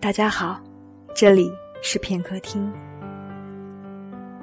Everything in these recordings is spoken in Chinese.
大家好，这里是片刻听。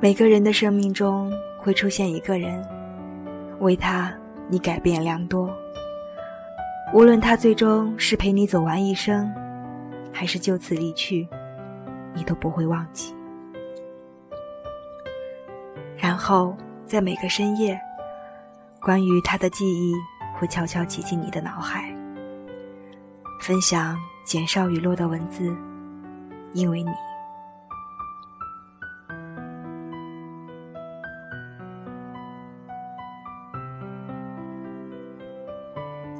每个人的生命中会出现一个人，为他你改变良多。无论他最终是陪你走完一生，还是就此离去，你都不会忘记。然后在每个深夜，关于他的记忆会悄悄挤进你的脑海。分享减少雨落的文字，因为你。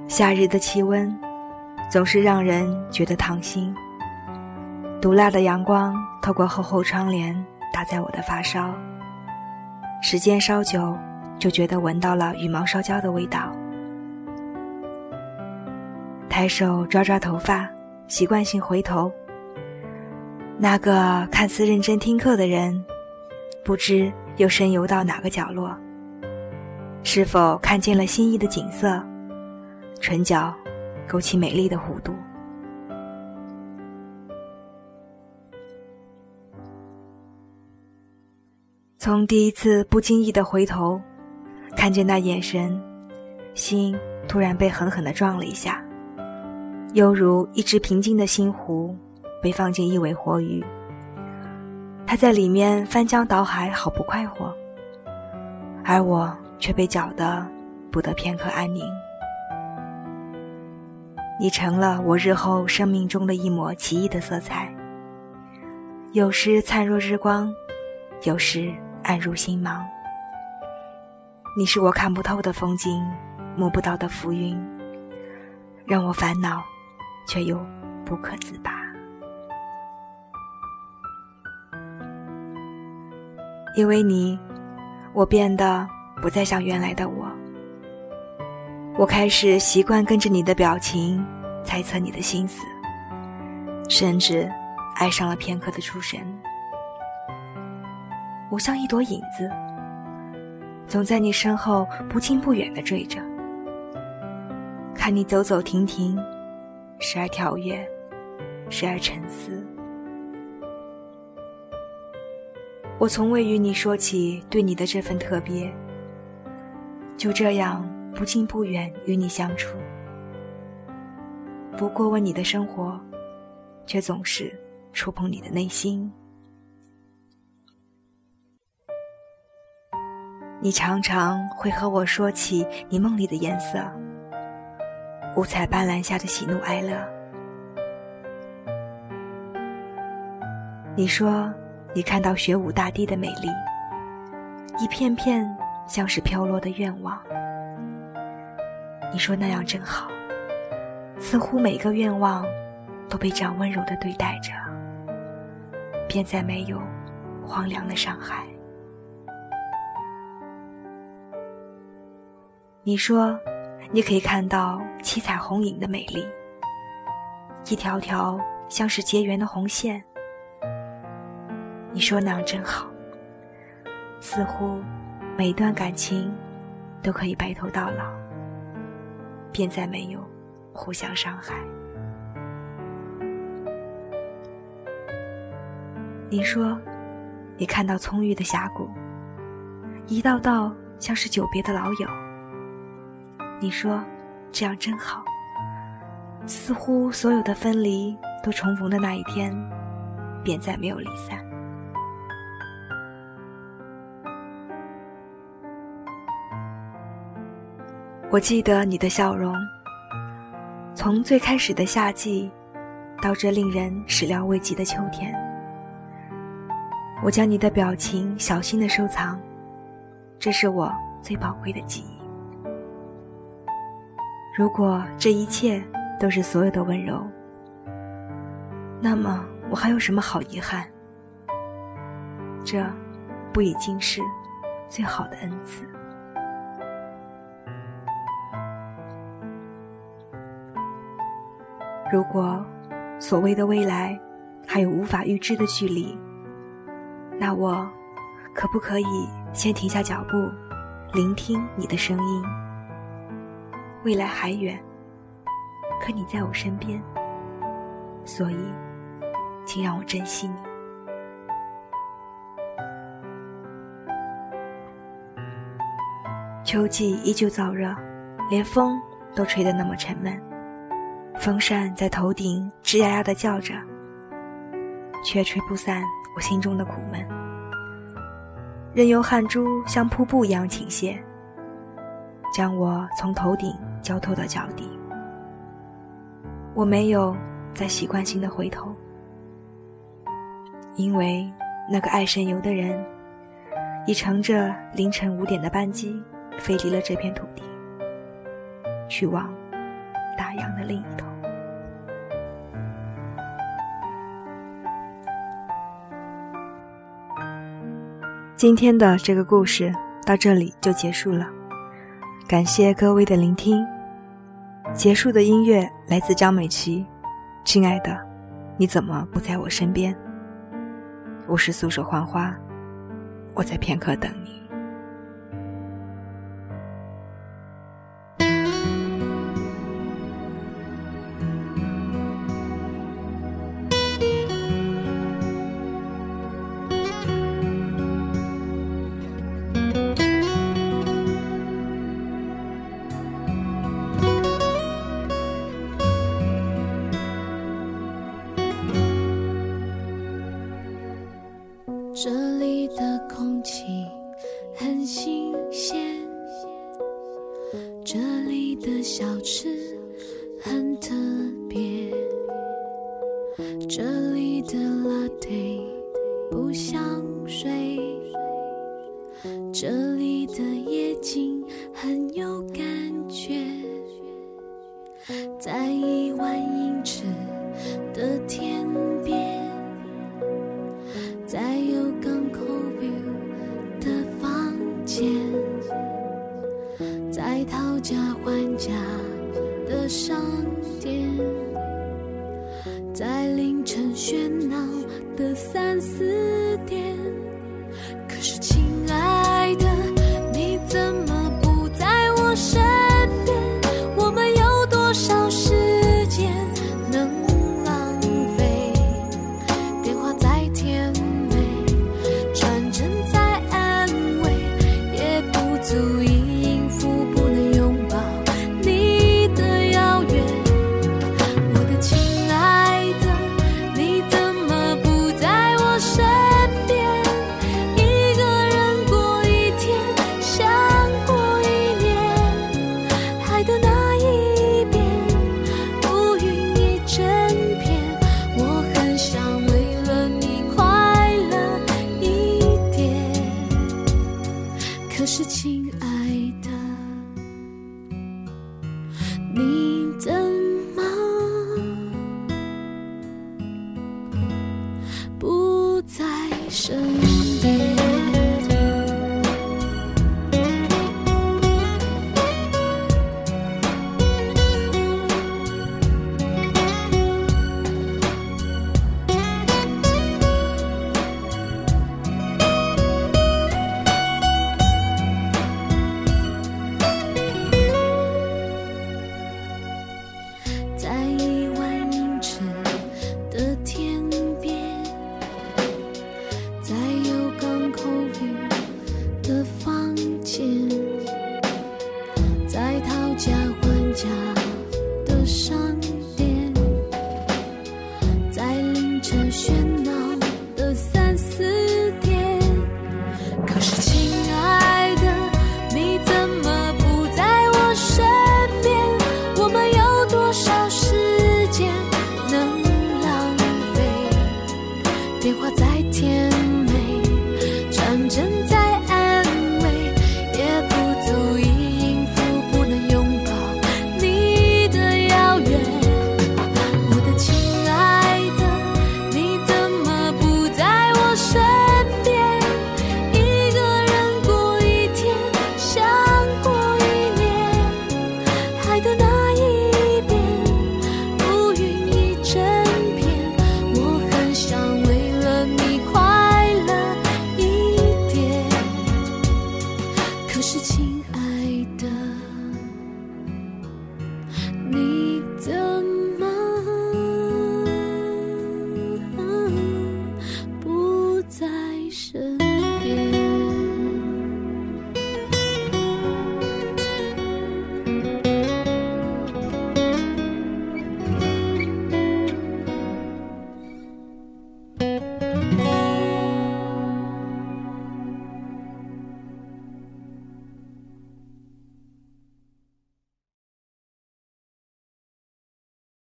夏日的气温总是让人觉得烫心。毒辣的阳光透过厚厚窗帘打在我的发梢，时间稍久，就觉得闻到了羽毛烧焦的味道。抬手抓抓头发，习惯性回头。那个看似认真听课的人，不知又深游到哪个角落。是否看见了心仪的景色？唇角勾起美丽的弧度。从第一次不经意的回头，看见那眼神，心突然被狠狠的撞了一下。犹如一只平静的星湖，被放进一尾活鱼。它在里面翻江倒海，好不快活，而我却被搅得不得片刻安宁。你成了我日后生命中的一抹奇异的色彩，有时灿若日光，有时暗如星芒。你是我看不透的风景，摸不到的浮云，让我烦恼。却又不可自拔，因为你，我变得不再像原来的我。我开始习惯跟着你的表情猜测你的心思，甚至爱上了片刻的出神。我像一朵影子，总在你身后不近不远的追着，看你走走停停。时而跳跃，时而沉思。我从未与你说起对你的这份特别，就这样不近不远与你相处，不过问你的生活，却总是触碰你的内心。你常常会和我说起你梦里的颜色。五彩斑斓下的喜怒哀乐。你说，你看到雪舞大地的美丽，一片片像是飘落的愿望。你说那样真好，似乎每个愿望都被这样温柔的对待着，便再没有荒凉的伤害。你说。你可以看到七彩虹影的美丽，一条条像是结缘的红线。你说那样真好，似乎每一段感情都可以白头到老，便再没有互相伤害。你说，你看到葱郁的峡谷，一道道像是久别的老友。你说，这样真好。似乎所有的分离都重逢的那一天，便再没有离散。我记得你的笑容，从最开始的夏季，到这令人始料未及的秋天。我将你的表情小心的收藏，这是我最宝贵的记忆。如果这一切都是所有的温柔，那么我还有什么好遗憾？这，不已经是最好的恩赐？如果所谓的未来还有无法预知的距离，那我可不可以先停下脚步，聆听你的声音？未来还远，可你在我身边，所以请让我珍惜你。秋季依旧燥热，连风都吹得那么沉闷，风扇在头顶吱呀呀的叫着，却吹不散我心中的苦闷，任由汗珠像瀑布一样倾泻，将我从头顶浇透到脚底。我没有再习惯性的回头，因为那个爱神游的人，已乘着凌晨五点的班机。飞离了这片土地，去往大洋的另一头。今天的这个故事到这里就结束了，感谢各位的聆听。结束的音乐来自张美琪，《亲爱的，你怎么不在我身边？》我是素手浣花，我在片刻等你。这里的空气很新鲜，这里的小吃很特别，这里的拉丁不像。讨价还价的商店。在凌晨喧闹的三四点，可是